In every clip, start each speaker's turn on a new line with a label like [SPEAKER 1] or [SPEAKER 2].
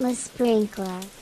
[SPEAKER 1] The sprinkler.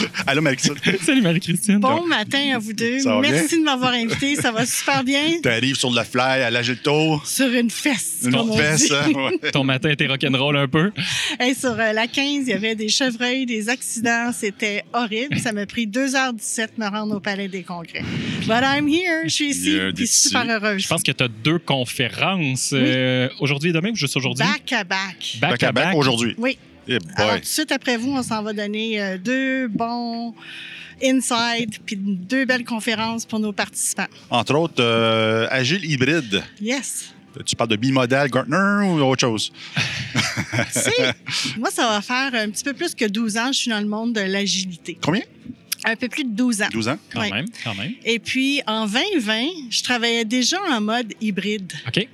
[SPEAKER 2] Allô, Marie-Christine.
[SPEAKER 3] Salut Marie-Christine.
[SPEAKER 4] Bon matin à vous deux. Merci de m'avoir invité. Ça va super bien?
[SPEAKER 2] T'arrives sur le fly à l'âge tour?
[SPEAKER 4] Sur une fesse.
[SPEAKER 2] Une
[SPEAKER 4] comme on
[SPEAKER 2] fesse,
[SPEAKER 4] dit.
[SPEAKER 2] hein? Ouais.
[SPEAKER 3] Ton matin était rock'n'roll un peu.
[SPEAKER 4] Hey, sur euh, la 15, il y avait des chevreuils, des accidents. C'était horrible. Ça m'a pris 2h17 de me rendre au Palais des Congrès. But I'm here. Je suis ici.
[SPEAKER 2] Yeah, d'ici.
[SPEAKER 4] super heureuse.
[SPEAKER 3] Je pense que tu as deux conférences euh, aujourd'hui et demain ou juste aujourd'hui?
[SPEAKER 4] Back à back.
[SPEAKER 3] Back
[SPEAKER 2] Back à back aujourd'hui.
[SPEAKER 4] Oui.
[SPEAKER 2] Eh
[SPEAKER 4] Alors, tout de suite après vous, on s'en va donner euh, deux bons inside puis deux belles conférences pour nos participants.
[SPEAKER 2] Entre autres, euh, agile hybride.
[SPEAKER 4] Yes.
[SPEAKER 2] Tu parles de bimodal Gartner ou autre chose?
[SPEAKER 4] Tu sais, moi, ça va faire un petit peu plus que 12 ans que je suis dans le monde de l'agilité.
[SPEAKER 2] Combien?
[SPEAKER 4] Un peu plus de 12 ans.
[SPEAKER 2] 12 ans?
[SPEAKER 3] Quand
[SPEAKER 4] Ouais.
[SPEAKER 3] même, quand même.
[SPEAKER 4] Et puis, en 2020, je travaillais déjà en mode hybride.
[SPEAKER 3] OK.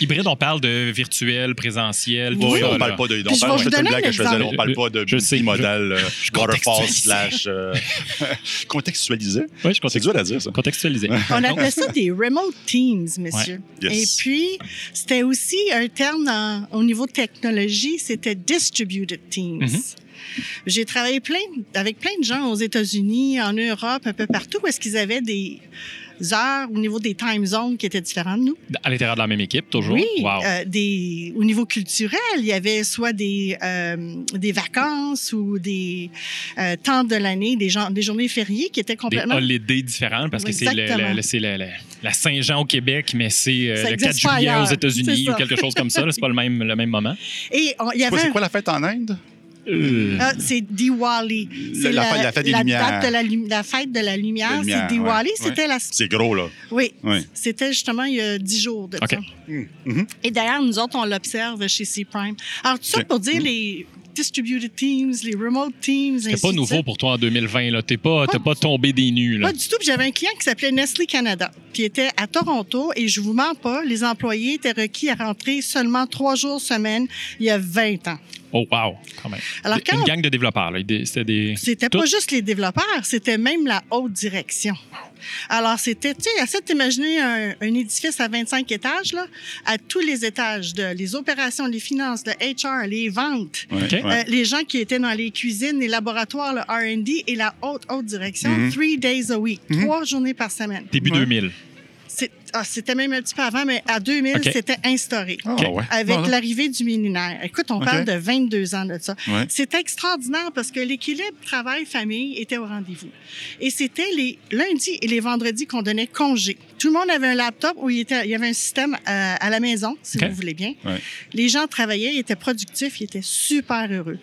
[SPEAKER 3] Hybride, on parle de virtuel, présentiel, tout
[SPEAKER 2] Oui,
[SPEAKER 3] ça,
[SPEAKER 2] on
[SPEAKER 3] là.
[SPEAKER 2] parle pas de.
[SPEAKER 4] Puis je
[SPEAKER 2] parle-
[SPEAKER 4] vais
[SPEAKER 2] je
[SPEAKER 4] vous
[SPEAKER 2] fais une
[SPEAKER 4] donner
[SPEAKER 2] blague que je faisais là. On
[SPEAKER 3] exemple.
[SPEAKER 2] parle pas de
[SPEAKER 3] Je sais,
[SPEAKER 2] bimodal euh, waterfall
[SPEAKER 3] contextualise.
[SPEAKER 2] slash euh, contextualisé.
[SPEAKER 3] Oui, je
[SPEAKER 2] C'est dur à dire, ça.
[SPEAKER 3] contextualisé.
[SPEAKER 4] On appelait ça des remote teams, messieurs.
[SPEAKER 2] Ouais. Yes.
[SPEAKER 4] Et puis, c'était aussi un terme dans- au niveau technologie, c'était distributed teams.
[SPEAKER 3] Mhm.
[SPEAKER 4] J'ai travaillé plein, avec plein de gens aux États-Unis, en Europe, un peu partout, où est-ce qu'ils avaient des heures au niveau des time zones qui étaient différentes de nous.
[SPEAKER 3] À l'intérieur de la même équipe, toujours?
[SPEAKER 4] Oui,
[SPEAKER 3] Wow.
[SPEAKER 4] euh, des, au niveau culturel, il y avait soit des, euh, des vacances ou des euh, temps de l'année, des, gens, des journées fériées qui étaient
[SPEAKER 3] des
[SPEAKER 4] complètement...
[SPEAKER 3] holidays différents parce que c'est le- le- c'est le- le- la Saint-Jean au Québec, mais c'est euh, le 4
[SPEAKER 4] existe pas
[SPEAKER 3] juillet
[SPEAKER 4] ailleurs.
[SPEAKER 3] aux États-Unis ou quelque chose comme ça. C'est pas le même, le même moment.
[SPEAKER 4] Et on- il y avait
[SPEAKER 2] c'est quoi la fête en Inde?
[SPEAKER 3] Euh,
[SPEAKER 4] Ah, c'est Diwali. C'est
[SPEAKER 2] la fête- la fête des lumières.
[SPEAKER 4] date de la, la fête de la lumière,
[SPEAKER 2] La lumière,
[SPEAKER 4] c'est Diwali.
[SPEAKER 2] ouais,
[SPEAKER 4] C'était la.
[SPEAKER 2] C'est gros, là.
[SPEAKER 4] Oui.
[SPEAKER 2] Oui.
[SPEAKER 4] C'était justement il y a dix jours de
[SPEAKER 3] OK.
[SPEAKER 4] ça.
[SPEAKER 2] Mhm.
[SPEAKER 4] Et d'ailleurs, nous autres, on l'observe chez C-Prime. Alors, tout ça pour dire les distributed teams, les remote teams, ainsi
[SPEAKER 3] pas nouveau pour toi en 2020. là. T'es pas,
[SPEAKER 4] Pas
[SPEAKER 3] pas tombé des nues. Là.
[SPEAKER 4] Pas du tout. J'avais un client qui s'appelait Nestlé Canada, qui était à Toronto, et je vous mens pas, les employés étaient requis à rentrer seulement trois jours semaine il y a 20 ans.
[SPEAKER 3] Oh, wow, quand même.
[SPEAKER 4] Alors, quand
[SPEAKER 3] Une gang de développeurs. C'était des.
[SPEAKER 4] C'était pas juste les développeurs, c'était même la haute direction. Alors, c'était, tu sais, essaie de t'imaginer un, un édifice à 25 étages, là, à tous les étages, de, les opérations, les finances, le HR, les ventes,
[SPEAKER 2] Ouais,
[SPEAKER 4] euh, les gens qui étaient dans les cuisines, les laboratoires, le R&D et la haute, haute direction,
[SPEAKER 2] Mhm.
[SPEAKER 4] three days a week, trois journées par semaine.
[SPEAKER 3] Début
[SPEAKER 2] Ouais.
[SPEAKER 3] 2000.
[SPEAKER 4] Ah, c'était même un petit peu avant, mais à 2000,
[SPEAKER 3] OK.
[SPEAKER 4] c'était instauré.
[SPEAKER 2] Ah, ouais.
[SPEAKER 4] Avec
[SPEAKER 2] Voilà.
[SPEAKER 4] l'arrivée du millénaire. Écoute, on parle de 22 ans de ça.
[SPEAKER 2] Ouais.
[SPEAKER 4] C'est extraordinaire parce que l'équilibre travail-famille était au rendez-vous. Et c'était les lundis et les vendredis qu'on donnait congé. Tout le monde avait un laptop où il, était, il y avait un système euh, à la maison, si vous voulez bien.
[SPEAKER 2] Ouais.
[SPEAKER 4] Les gens travaillaient, ils étaient productifs, ils étaient super heureux.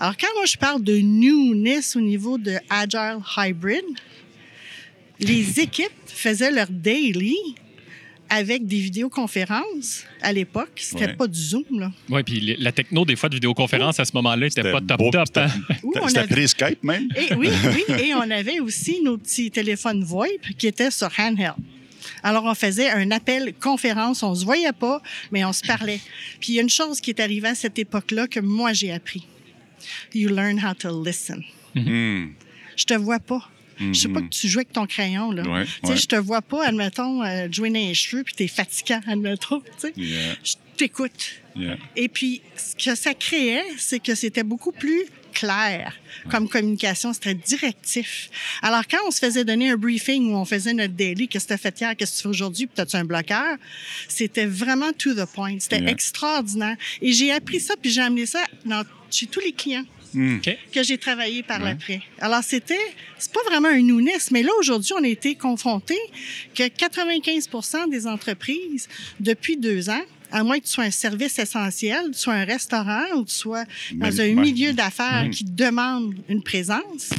[SPEAKER 4] Alors, quand moi je parle de newness au niveau de Agile Hybrid, les équipes faisaient leur daily avec des vidéoconférences à l'époque. C'était
[SPEAKER 2] Ouais.
[SPEAKER 4] pas du Zoom, là.
[SPEAKER 3] Oui, puis la techno, des fois, de vidéoconférence à ce moment-là, c'était pas top
[SPEAKER 2] beau,
[SPEAKER 3] top.
[SPEAKER 2] c'était-
[SPEAKER 3] hein.
[SPEAKER 4] Où on
[SPEAKER 2] C'était
[SPEAKER 4] avait-
[SPEAKER 2] pré-Skype, même.
[SPEAKER 4] Et oui, oui. Et on avait aussi nos petits téléphones VoIP qui étaient sur handheld. Alors, on faisait un appel conférence. On se voyait pas, mais on se parlait. Puis, il y a une chose qui est arrivée à cette époque-là que moi, j'ai appris. You learn how to listen.
[SPEAKER 2] Hmm.
[SPEAKER 4] Je te vois pas. Je sais pas que tu joues avec ton crayon, là.
[SPEAKER 2] Ouais,
[SPEAKER 4] Tu sais,
[SPEAKER 2] ouais.
[SPEAKER 4] je te vois pas, admettons, euh, jouer dans les cheveux, puis t'es fatigant, admettons, tu.
[SPEAKER 2] Yeah,
[SPEAKER 4] Je t'écoute.
[SPEAKER 2] yeah.
[SPEAKER 4] Et puis, ce que ça créait, c'est que c'était beaucoup plus clair comme communication, c'était directif. Alors, quand on se faisait donner un briefing où on faisait notre daily, qu'est-ce que tu as fait hier, qu'est-ce que tu fais aujourd'hui, puis as-tu un bloqueur, c'était vraiment to the point. C'était
[SPEAKER 2] Yeah.
[SPEAKER 4] extraordinaire. Et j'ai appris ça, puis j'ai amené ça dans, chez tous les clients
[SPEAKER 2] Hmm.
[SPEAKER 3] OK.
[SPEAKER 4] que j'ai travaillé par l'après. Alors, c'était, c'est pas vraiment un newness, mais là, aujourd'hui, on a été confrontés que 95% des entreprises, depuis deux ans, à moins que tu sois un service essentiel, tu sois un restaurant ou tu sois dans un
[SPEAKER 2] ouais.
[SPEAKER 4] milieu d'affaires qui demande une présence,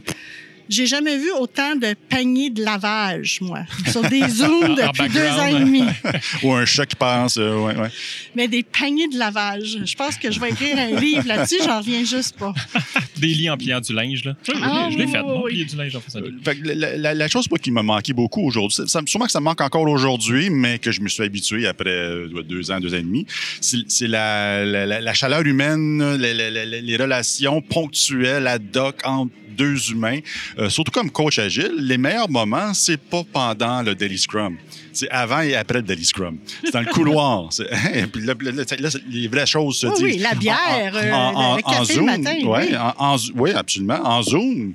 [SPEAKER 4] j'ai jamais vu autant de paniers de lavage, moi, sur des Zooms depuis deux ans et demi.
[SPEAKER 2] Ou un chat qui passe. euh, ouais, ouais.
[SPEAKER 4] Mais des paniers de lavage. Je pense que je vais écrire un livre là-dessus, j'en reviens juste pas.
[SPEAKER 3] Des lits en pliant du linge, là. Je,
[SPEAKER 4] Ah,
[SPEAKER 3] je l'ai
[SPEAKER 4] oui,
[SPEAKER 3] fait,
[SPEAKER 4] oui,
[SPEAKER 3] plier du linge en faisant
[SPEAKER 2] Fait que la, la- la chose moi, qui m'a manqué beaucoup aujourd'hui, sûrement que ça me manque encore aujourd'hui, mais que je me suis habitué après euh, deux ans, deux ans et demi, c'est c'est la, la- la- la chaleur humaine, les, les- les- les relations ponctuelles ad hoc entre deux humains. Euh, surtout comme coach agile, les meilleurs moments, c'est pas pendant le Daily Scrum. C'est avant et après le Daily Scrum. C'est dans le couloir. C'est- Puis là, là, là, là, les vraies choses se
[SPEAKER 4] Oui,
[SPEAKER 2] disent.
[SPEAKER 4] oui, la bière,
[SPEAKER 2] En-
[SPEAKER 4] euh,
[SPEAKER 2] en-
[SPEAKER 4] le
[SPEAKER 2] en- en
[SPEAKER 4] café le
[SPEAKER 2] Zoom,
[SPEAKER 4] matin,
[SPEAKER 2] ouais,
[SPEAKER 4] oui.
[SPEAKER 2] en- en- oui, absolument. En Zoom,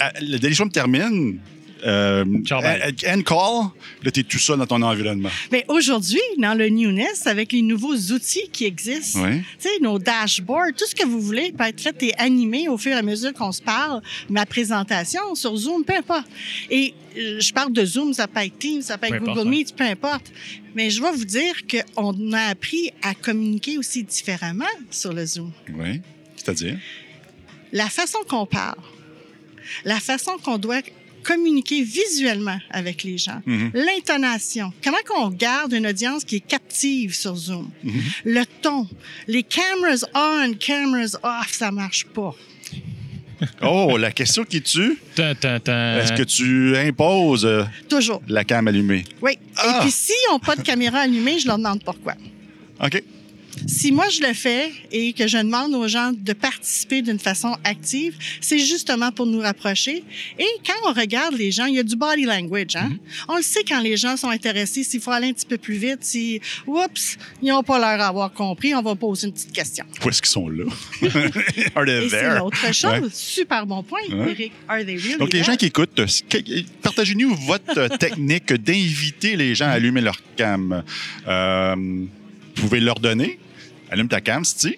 [SPEAKER 2] euh, le Daily Scrum termine. Euh, end call, là, t'es tout seul dans ton environnement.
[SPEAKER 4] Mais aujourd'hui, dans le newness, avec les nouveaux outils qui existent,
[SPEAKER 2] Oui.
[SPEAKER 4] tu sais, nos dashboards, tout ce que vous voulez peut être fait et animé au fur et à mesure qu'on se parle. Ma présentation sur Zoom, peu importe. Et euh, je parle de Zoom, ça peut être Teams, ça peut être
[SPEAKER 3] Peu
[SPEAKER 4] Google. Meet, peu importe. Mais je vais vous dire qu'on a appris à communiquer aussi différemment sur le Zoom.
[SPEAKER 2] Oui. C'est-à-dire?
[SPEAKER 4] La façon qu'on parle, la façon qu'on doit communiquer visuellement avec les gens,
[SPEAKER 2] Mhm.
[SPEAKER 4] l'intonation, comment qu'on garde une audience qui est captive sur Zoom,
[SPEAKER 2] Mhm.
[SPEAKER 4] le ton, les cameras on, cameras off, ça marche pas.
[SPEAKER 2] Oh, la question qui tue, est-ce que tu imposes euh,
[SPEAKER 4] Toujours.
[SPEAKER 2] la cam allumée?
[SPEAKER 4] Oui.
[SPEAKER 2] Ah!
[SPEAKER 4] Et puis, s'ils n'ont pas de caméra allumée, je leur demande pourquoi.
[SPEAKER 2] OK.
[SPEAKER 4] Si moi je le fais et que je demande aux gens de participer d'une façon active, c'est justement pour nous rapprocher. Et quand on regarde les gens, il y a du body language. Hein? On le sait quand les gens sont intéressés, s'il faut aller un petit peu plus vite, si, oups, ils n'ont pas l'air d'avoir compris, on va poser une petite question.
[SPEAKER 2] Où est-ce qu'ils sont là? Are they
[SPEAKER 4] Et c'est
[SPEAKER 2] there?
[SPEAKER 4] l'autre chose.
[SPEAKER 2] Ouais.
[SPEAKER 4] Super bon point,
[SPEAKER 2] Ouais.
[SPEAKER 4] Eric. Are they really
[SPEAKER 2] Donc, les
[SPEAKER 4] there?
[SPEAKER 2] gens qui écoutent, partagez-nous votre technique d'inviter les gens à allumer leur cam. Euh, vous pouvez leur donner. Allume ta cam, Steve.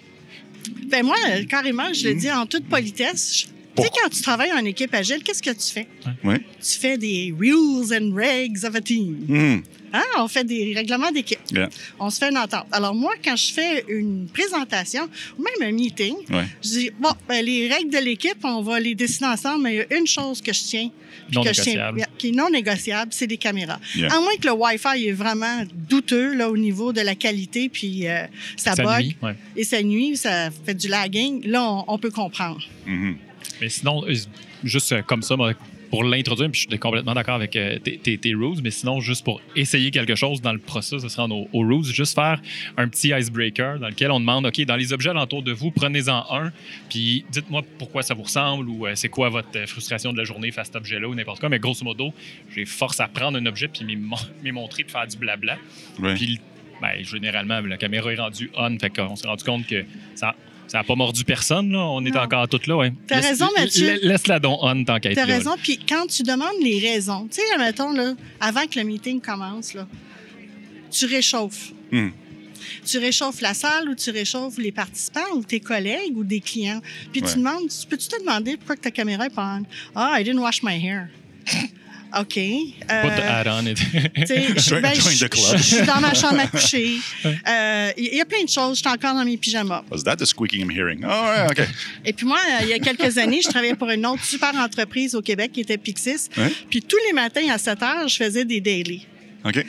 [SPEAKER 4] Ben moi, carrément, je le dis en toute politesse. Tu sais, quand tu travailles en équipe agile, qu'est-ce que tu fais?
[SPEAKER 2] Oui.
[SPEAKER 4] Tu fais des rules and regs of a team.
[SPEAKER 2] Hmm.
[SPEAKER 4] Hein? On fait des règlements d'équipe.
[SPEAKER 2] Yeah.
[SPEAKER 4] On se fait une entente. Alors, moi, quand je fais une présentation ou même un meeting,
[SPEAKER 2] Ouais.
[SPEAKER 4] je dis, bon, ben, les règles de l'équipe, on va les dessiner ensemble, mais il y a une chose que je tiens.
[SPEAKER 3] Non
[SPEAKER 4] que je tiens-
[SPEAKER 3] négociable.
[SPEAKER 4] qui est non négociable, c'est les caméras.
[SPEAKER 2] Yeah.
[SPEAKER 4] À moins que le Wi-Fi est vraiment douteux là, au niveau de la qualité, puis euh, ça,
[SPEAKER 3] Ça
[SPEAKER 4] bug
[SPEAKER 3] nuit, ouais.
[SPEAKER 4] et ça nuit, ça fait du lagging. Là, on, on peut comprendre.
[SPEAKER 2] Mhm.
[SPEAKER 3] Mais sinon, euh, juste comme ça, moi, pour l'introduire, puis je suis complètement d'accord avec euh, tes, tes- tes rules, mais sinon, juste pour essayer quelque chose dans le processus de se rendre aux, rules, juste faire un petit icebreaker dans lequel on demande, OK, dans les objets alentour de vous, prenez-en un, puis dites-moi pourquoi ça vous ressemble ou euh, c'est quoi votre euh, frustration de la journée face à cet objet-là ou n'importe quoi. Mais grosso modo, j'ai force à prendre un objet puis m'y mon- m'y montrer puis faire du blabla. Puis, ben, généralement, la caméra est rendue on. Fait qu'on s'est rendu compte que ça ça n'a pas mordu personne. Là. On est
[SPEAKER 4] Non.
[SPEAKER 3] encore toutes là. Ouais.
[SPEAKER 4] T'as
[SPEAKER 3] Laisse-
[SPEAKER 4] raison, Mathieu.
[SPEAKER 3] la- Laisse-la donc on tant qu'à être
[SPEAKER 4] Tu as
[SPEAKER 3] là,
[SPEAKER 4] raison. Puis quand tu demandes les raisons, tu sais, mettons, là, avant que le meeting commence, là, tu réchauffes.
[SPEAKER 2] Hmm.
[SPEAKER 4] Tu réchauffes la salle ou tu réchauffes les participants ou tes collègues ou des clients. Puis
[SPEAKER 2] Ouais.
[SPEAKER 4] tu demandes, tu peux-tu te demander pourquoi que ta caméra est pas on? Ah, I didn't wash my hair. OK. Euh,
[SPEAKER 3] Put the add-on. it.
[SPEAKER 4] tu sais, je,
[SPEAKER 2] Join-
[SPEAKER 4] ben,
[SPEAKER 2] join
[SPEAKER 4] je-
[SPEAKER 2] the club.
[SPEAKER 4] je suis dans ma chambre à coucher. Euh, Il y a plein de choses. Je suis encore dans mes pyjamas.
[SPEAKER 2] Was that the squeaking I'm hearing? Ah, ouais, OK.
[SPEAKER 4] Et puis moi, euh, il y a quelques années, je travaillais pour une autre super entreprise au Québec qui était Pixis.
[SPEAKER 2] Ouais.
[SPEAKER 4] Puis tous les matins à 7 heures, je faisais des daily.
[SPEAKER 2] OK.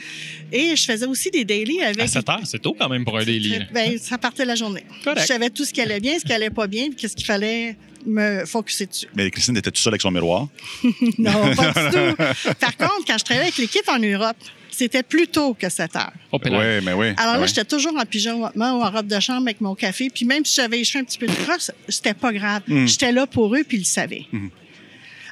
[SPEAKER 4] Et je faisais aussi des daily avec...
[SPEAKER 3] à 7 heures, c'est tôt quand même pour un daily.
[SPEAKER 4] Ben, ça partait la journée.
[SPEAKER 3] Correct.
[SPEAKER 4] Je savais tout ce qui allait bien, ce qui allait pas bien, puis qu'est-ce qu'il fallait me focuser dessus.
[SPEAKER 2] Mais Christine était tout seule avec son miroir.
[SPEAKER 4] Non, pas du tout. Par contre, quand je travaillais avec l'équipe en Europe, c'était plus tôt que 7 heures.
[SPEAKER 3] Oh,
[SPEAKER 2] Oui, mais oui.
[SPEAKER 4] Alors là, j'étais toujours en pyjama ou en robe de chambre avec mon café. Puis même si j'avais les cheveux un petit peu de crosse, c'était pas grave.
[SPEAKER 2] Mm.
[SPEAKER 4] J'étais là pour eux, puis ils le savaient.
[SPEAKER 2] Mm.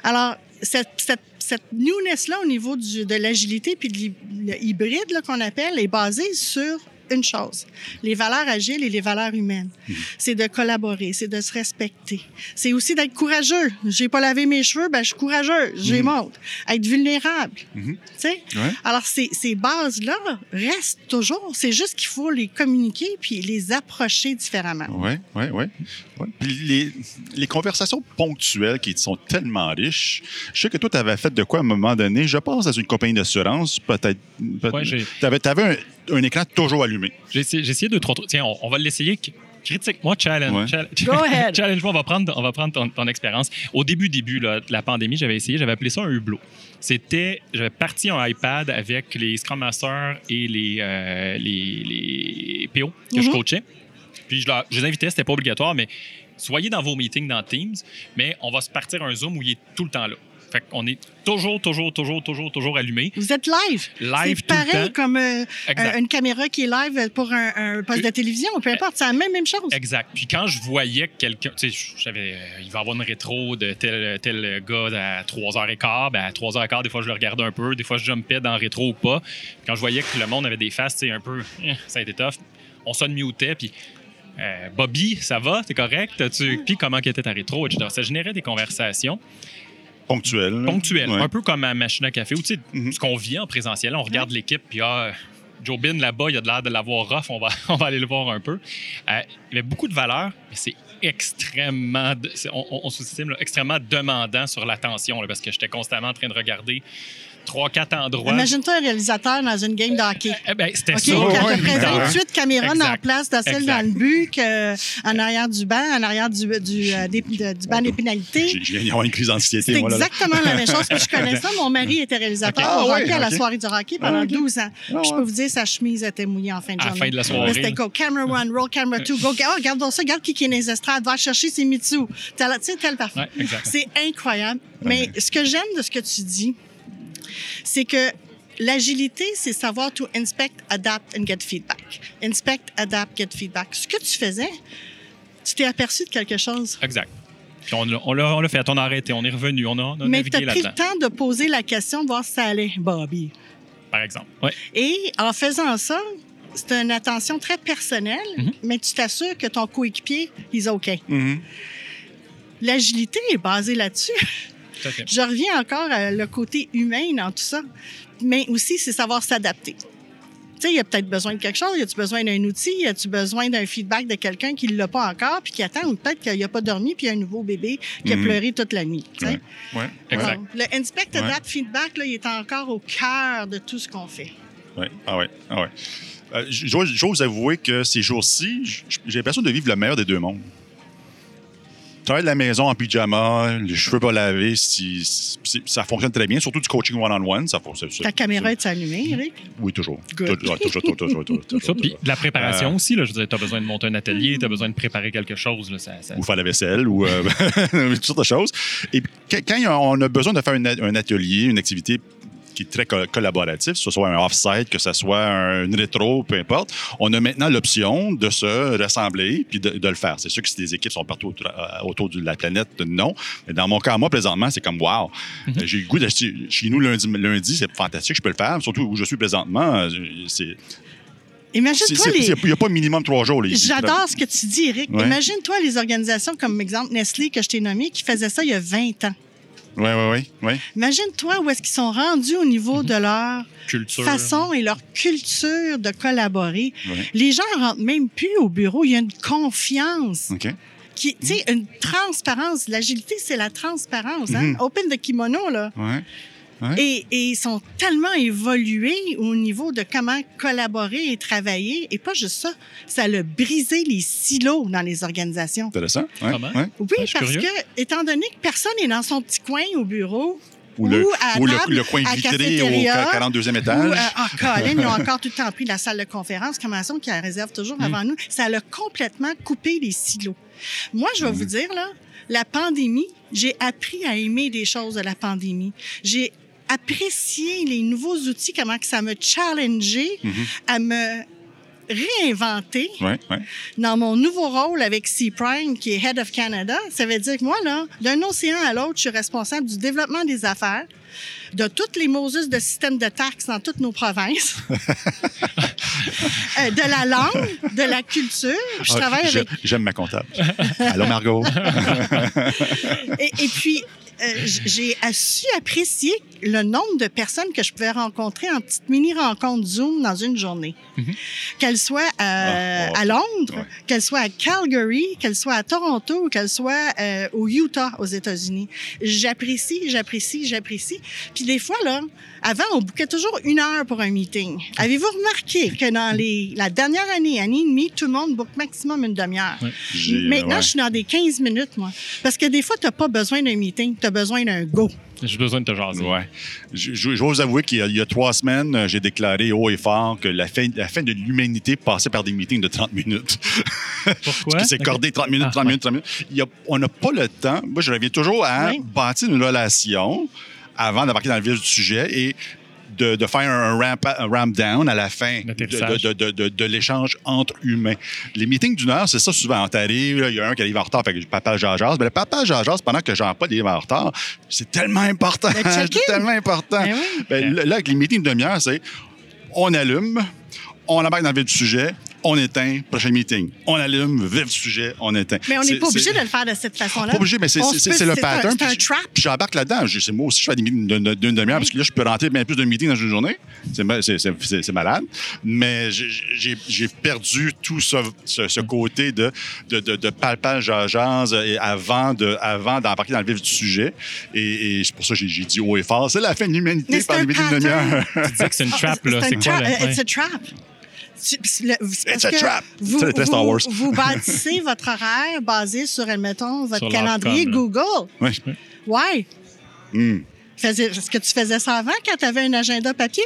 [SPEAKER 4] Alors, cette, cette, cette newness-là au niveau du- de l'agilité puis de l'hy- le hybride là, qu'on appelle est basée sur une chose, les valeurs agiles et les valeurs humaines. C'est de collaborer, c'est de se respecter. C'est aussi d'être courageux. J'ai pas lavé mes cheveux, ben je suis courageux, je les montre. Être vulnérable.
[SPEAKER 2] Mhm.
[SPEAKER 4] Tu sais?
[SPEAKER 2] Ouais.
[SPEAKER 4] Alors, ces, ces bases-là restent toujours. C'est juste qu'il faut les communiquer puis les approcher différemment.
[SPEAKER 2] Oui, oui, oui. Ouais. Puis les, les conversations ponctuelles qui sont tellement riches. Je sais que toi, tu avais fait de quoi à un moment donné? Je pense dans une compagnie d'assurance, peut-être. Peut
[SPEAKER 3] Ouais, j'ai-
[SPEAKER 2] tu avais, un, un écran toujours allumé.
[SPEAKER 3] J'ai essayé, trois trucs. Tiens, on, on va l'essayer. Critique-moi, challenge.
[SPEAKER 2] Ouais.
[SPEAKER 3] challenge.
[SPEAKER 4] Go ahead.
[SPEAKER 3] Challenge-moi, on va prendre, on va prendre ton, ton expérience. Au début, début là, de la pandémie, j'avais essayé, j'avais appelé ça un hublot. C'était, j'avais parti un iPad avec les Scrum Masters et les, euh, les, les PO que je
[SPEAKER 4] Mhm.
[SPEAKER 3] coachais. Puis je, leur- je les invitais, c'était pas obligatoire, mais soyez dans vos meetings dans Teams, mais on va se partir un Zoom où il est tout le temps là. Fait qu'on est toujours, toujours, toujours, toujours, toujours allumé.
[SPEAKER 4] Vous êtes live.
[SPEAKER 3] Live tout le
[SPEAKER 4] pareil
[SPEAKER 3] temps.
[SPEAKER 4] comme euh, euh, une caméra qui est live pour un, un poste de télévision, peu importe. C'est la même, même chose.
[SPEAKER 3] Exact. Puis quand je voyais que quelqu'un, tu sais, je savais, euh, il va avoir une rétro de tel, tel gars à 3h15, ben à 3h15, des fois je le regardais un peu, des fois je jumpais dans rétro ou pas. Puis quand je voyais que le monde avait des faces, tu sais, un peu, eh, ça a été tough, on se mutait, puis euh, Bobby, ça va, c'est correct? Tu, puis comment était ta rétro, etc. Ça générait des conversations
[SPEAKER 2] Ponctuel. Ouais.
[SPEAKER 3] un peu comme à machine à café, ou tu sais,
[SPEAKER 2] Mhm.
[SPEAKER 3] ce qu'on vit en présentiel, on regarde l'équipe, puis ah, Joe Bin là-bas, il a de l'air de l'avoir rough, on va, on va aller le voir un peu. Euh, il y avait beaucoup de valeur, mais c'est extrêmement, on, on- on sous-estime, extrêmement demandant sur l'attention, parce que j'étais constamment en train de regarder trois, quatre endroits.
[SPEAKER 4] Imagine-toi un réalisateur dans une game de hockey.
[SPEAKER 3] Eh ben, c'était
[SPEAKER 4] OK,
[SPEAKER 3] ça.
[SPEAKER 4] il y a à
[SPEAKER 2] ouais,
[SPEAKER 4] peu près
[SPEAKER 2] évidemment.
[SPEAKER 4] 28 caméras
[SPEAKER 3] Exact.
[SPEAKER 4] en place, de celle
[SPEAKER 3] Exact.
[SPEAKER 4] dans le but, que, en arrière du banc, en arrière du, du, euh, des- de- du banc des pénalités.
[SPEAKER 2] J'ai- Je viens d'avoir une crise d'anxiété,
[SPEAKER 4] C'est exactement la même chose que je connais ça. Mon mari était réalisateur
[SPEAKER 2] Ok.
[SPEAKER 4] au
[SPEAKER 2] Ah
[SPEAKER 4] hockey à la soirée du hockey pendant
[SPEAKER 2] Ah, ok.
[SPEAKER 4] 12 ans.
[SPEAKER 2] Ah
[SPEAKER 4] Je peux vous dire, sa chemise était mouillée en fin de
[SPEAKER 3] À la
[SPEAKER 4] journée.
[SPEAKER 3] fin de la soirée.
[SPEAKER 4] C'était go, camera one, roll camera two, go. Oh, regardons ça, regarde qui qui est dans les estrades, va chercher ses Mitsu. Tel- Tu sais, tel parfum.
[SPEAKER 3] Ouais.
[SPEAKER 4] C'est incroyable. Mais ce que j'aime de ce que tu dis, c'est que l'agilité, c'est savoir to inspect, adapt and get feedback. Inspect, adapt, get feedback. Ce que tu faisais, tu t'es aperçu de quelque chose.
[SPEAKER 3] Exact. Puis on, l'a- on l'a on l'a fait, on a arrêté, on est revenu, on a, on a
[SPEAKER 4] Mais tu as
[SPEAKER 3] navigué
[SPEAKER 4] pris le
[SPEAKER 3] là-dedans,
[SPEAKER 4] temps de poser la question, de voir si ça allait, Bobby.
[SPEAKER 3] par exemple. Ouais.
[SPEAKER 4] Et en faisant ça, c'est une attention très personnelle,
[SPEAKER 3] Mhm.
[SPEAKER 4] mais tu t'assures que ton coéquipier, il est OK.
[SPEAKER 2] Mhm.
[SPEAKER 4] L'agilité est basée là-dessus. Je reviens encore à le côté humain dans tout ça, mais aussi, c'est savoir s'adapter. Tu sais, il y a peut-être besoin de quelque chose, y a-tu besoin d'un outil, y a-tu besoin d'un feedback de quelqu'un qui ne l'a pas encore, puis qui attend, ou peut-être qu'il n'a pas dormi, puis il y a un nouveau bébé qui a
[SPEAKER 2] Mhm.
[SPEAKER 4] pleuré toute la nuit. sais.
[SPEAKER 2] Ouais.
[SPEAKER 3] Exact.
[SPEAKER 4] Alors, le inspect, adapt, feedback, là, il est encore au cœur de tout ce qu'on fait.
[SPEAKER 2] Ouais. Ah ouais. Ah ouais. Euh, J'ose avouer que ces jours-ci, j'ai l'impression de vivre le meilleur des deux mondes. Travailler de la maison en pyjama, les cheveux pas lavés, si, si- ça fonctionne très bien, surtout du coaching one-on-one. ça fonctionne.
[SPEAKER 4] Ta caméra est allumée, Eric?
[SPEAKER 2] Oui, toujours.
[SPEAKER 4] Good.
[SPEAKER 2] Toujours, toujours, toujours, toujours,
[SPEAKER 3] Ça, puis la préparation
[SPEAKER 2] Euh,
[SPEAKER 3] aussi, là, je veux dire, tu as besoin de monter un atelier, tu as besoin de préparer quelque chose. Là, ça, ça-
[SPEAKER 2] ou faire la vaisselle, ou euh, toutes sortes de choses. Et puis, quand- on a besoin de faire une un atelier, une activité qui est très co- collaborative, que ce soit un off-site, que ce soit un- une rétro, peu importe, on a maintenant l'option de se rassembler puis de, de le faire. C'est sûr que si des équipes sont partout autour, euh, autour de la planète, non. Mais dans mon cas, moi, présentement, c'est comme wow. J'ai le goût d'acheter chez nous lundi, lundi c'est fantastique, je peux le faire. Surtout où je suis présentement, euh, c'est.
[SPEAKER 4] Imagine-toi les...
[SPEAKER 2] Il n'y a pas minimum trois jours. les-
[SPEAKER 4] J'adore ce que tu dis, Eric.
[SPEAKER 2] Ouais.
[SPEAKER 4] Imagine-toi les organisations comme exemple Nestlé que je t'ai nommé qui faisaient ça il y a 20 ans.
[SPEAKER 2] Oui, oui, oui.
[SPEAKER 4] Imagine-toi où est-ce qu'ils sont rendus au niveau de leur
[SPEAKER 3] culture.
[SPEAKER 4] façon et leur culture de collaborer.
[SPEAKER 2] Ouais.
[SPEAKER 4] Les gens rentrent même plus au bureau. Il y a une confiance,
[SPEAKER 2] OK.
[SPEAKER 4] qui, tu sais, une transparence. L'agilité, c'est la transparence. Hein?
[SPEAKER 2] Mhm.
[SPEAKER 4] Open de kimono, là.
[SPEAKER 2] Ouais.
[SPEAKER 4] Et, et ils sont tellement évolués au niveau de comment collaborer et travailler. Et pas juste ça, ça a brisé les silos dans les organisations.
[SPEAKER 2] Intéressant. Ouais.
[SPEAKER 4] Oui,
[SPEAKER 3] suis
[SPEAKER 4] parce
[SPEAKER 3] curieux.
[SPEAKER 4] que, étant donné que personne n'est dans son petit coin au bureau,
[SPEAKER 2] Ou, le,
[SPEAKER 4] à
[SPEAKER 2] ou le-
[SPEAKER 4] table,
[SPEAKER 2] le coin
[SPEAKER 4] à
[SPEAKER 2] vitré au
[SPEAKER 4] cafétéria,
[SPEAKER 2] 42e
[SPEAKER 4] ou,
[SPEAKER 2] étage.
[SPEAKER 4] euh, ah, Colin, ils ont encore tout le temps pris la salle de conférence, comme Amazon qui la réserve toujours
[SPEAKER 2] Mm.
[SPEAKER 4] avant nous. Ça a complètement coupé les silos. Moi, je vais
[SPEAKER 2] Mm.
[SPEAKER 4] vous dire, là, la pandémie, j'ai appris à aimer des choses de la pandémie. J'ai apprécié les nouveaux outils, comment que ça m'a challengé
[SPEAKER 2] Mhm.
[SPEAKER 4] à me réinventer
[SPEAKER 2] Ouais, ouais.
[SPEAKER 4] dans mon nouveau rôle avec C-Prime, qui est Head of Canada, ça veut dire que moi, là, d'un océan à l'autre, je suis responsable du développement des affaires, de toutes les Moses de systèmes de taxes dans toutes nos provinces, euh, de la langue, de la culture. Je
[SPEAKER 2] Ah,
[SPEAKER 4] travaille avec...
[SPEAKER 2] J'aime ma comptable. Allô, Margot?
[SPEAKER 4] Et, et puis, euh, j'ai su apprécier le nombre de personnes que je pouvais rencontrer en petite mini-rencontre Zoom dans une journée. Qu'elles soient euh,
[SPEAKER 2] Ah,
[SPEAKER 4] à Londres,
[SPEAKER 2] Ouais.
[SPEAKER 4] qu'elles soient à Calgary, qu'elles soient à Toronto, qu'elles soient euh, au Utah, aux États-Unis. J'apprécie, j'apprécie, j'apprécie. Puis des fois, là, avant, on bouquait toujours une heure pour un meeting. Avez-vous remarqué que dans les, la dernière année, année et demie, tout le monde boucle maximum une demi-heure?
[SPEAKER 2] J'ai-
[SPEAKER 4] Maintenant,
[SPEAKER 2] ouais.
[SPEAKER 4] je suis dans des 15 minutes, moi. Parce que des fois, tu n'as pas besoin d'un meeting, tu as besoin d'un go.
[SPEAKER 3] J'ai besoin de te jaser.
[SPEAKER 2] Ouais. Je, je- je vais vous avouer qu'il y a, il y a trois semaines, j'ai déclaré haut et fort que la fin, la fin de l'humanité passait par des meetings de 30 minutes.
[SPEAKER 3] Pourquoi?
[SPEAKER 2] que c'est cordé 30 minutes,
[SPEAKER 3] Ah,
[SPEAKER 2] 30
[SPEAKER 3] ouais.
[SPEAKER 2] minutes, 30 minutes. Il y a- on n'a pas le temps. Moi, je reviens toujours à
[SPEAKER 4] Oui.
[SPEAKER 2] bâtir une relation avant d'embarquer dans le vif du sujet et de, de faire un ramp, un ramp down à la fin de,
[SPEAKER 3] L'atterrissage.
[SPEAKER 2] de, de, de, de l'échange entre humains. Les meetings d'une heure, c'est ça souvent. T'arrives, il y a un qui arrive en retard, fait que papa. Mais le papa pendant que Jean-Paul est en retard, c'est tellement important.
[SPEAKER 4] Check-in.
[SPEAKER 2] c'est tellement important.
[SPEAKER 4] Ben oui.
[SPEAKER 2] Ben, là, avec les meetings de demi-heure, c'est on allume, on embarque dans le vif du sujet, on éteint, prochain meeting. On allume, vif du sujet, on éteint.
[SPEAKER 4] Mais on n'est pas obligé de le faire de cette façon-là.
[SPEAKER 2] pas obligé, mais c'est le pattern.
[SPEAKER 4] C'est un trap.
[SPEAKER 2] Puis j'embarque là-dedans. Moi aussi, je fais des meetings d'une demi-heure
[SPEAKER 4] Oui.
[SPEAKER 2] parce que là, je peux rentrer bien plus de meetings dans une journée. C'est ma- C'est c'est- c'est- c'est malade. Mais j'ai- perdu tout ce, ce- ce côté de, de, de, de palpage à jazz et avant de- avant d'embarquer dans le vif du sujet. Et, et c'est pour ça que j'ai- dit haut et fort. C'est la fin de l'humanité par les meetings de demi-heure.
[SPEAKER 3] Tu dis que c'est une trap, là.
[SPEAKER 4] C'est
[SPEAKER 3] quoi,
[SPEAKER 4] a trap. Le-
[SPEAKER 2] a
[SPEAKER 4] que
[SPEAKER 2] trap.
[SPEAKER 4] Vous,
[SPEAKER 2] Star
[SPEAKER 4] vous-
[SPEAKER 2] Wars.
[SPEAKER 4] vous bâtissez votre horaire basé sur, admettons, votre
[SPEAKER 3] Sur
[SPEAKER 4] calendrier Google.
[SPEAKER 2] Oui.
[SPEAKER 4] Why?
[SPEAKER 2] Hum.
[SPEAKER 4] Faisais- Est-ce que tu faisais ça avant quand tu avais un agenda papier?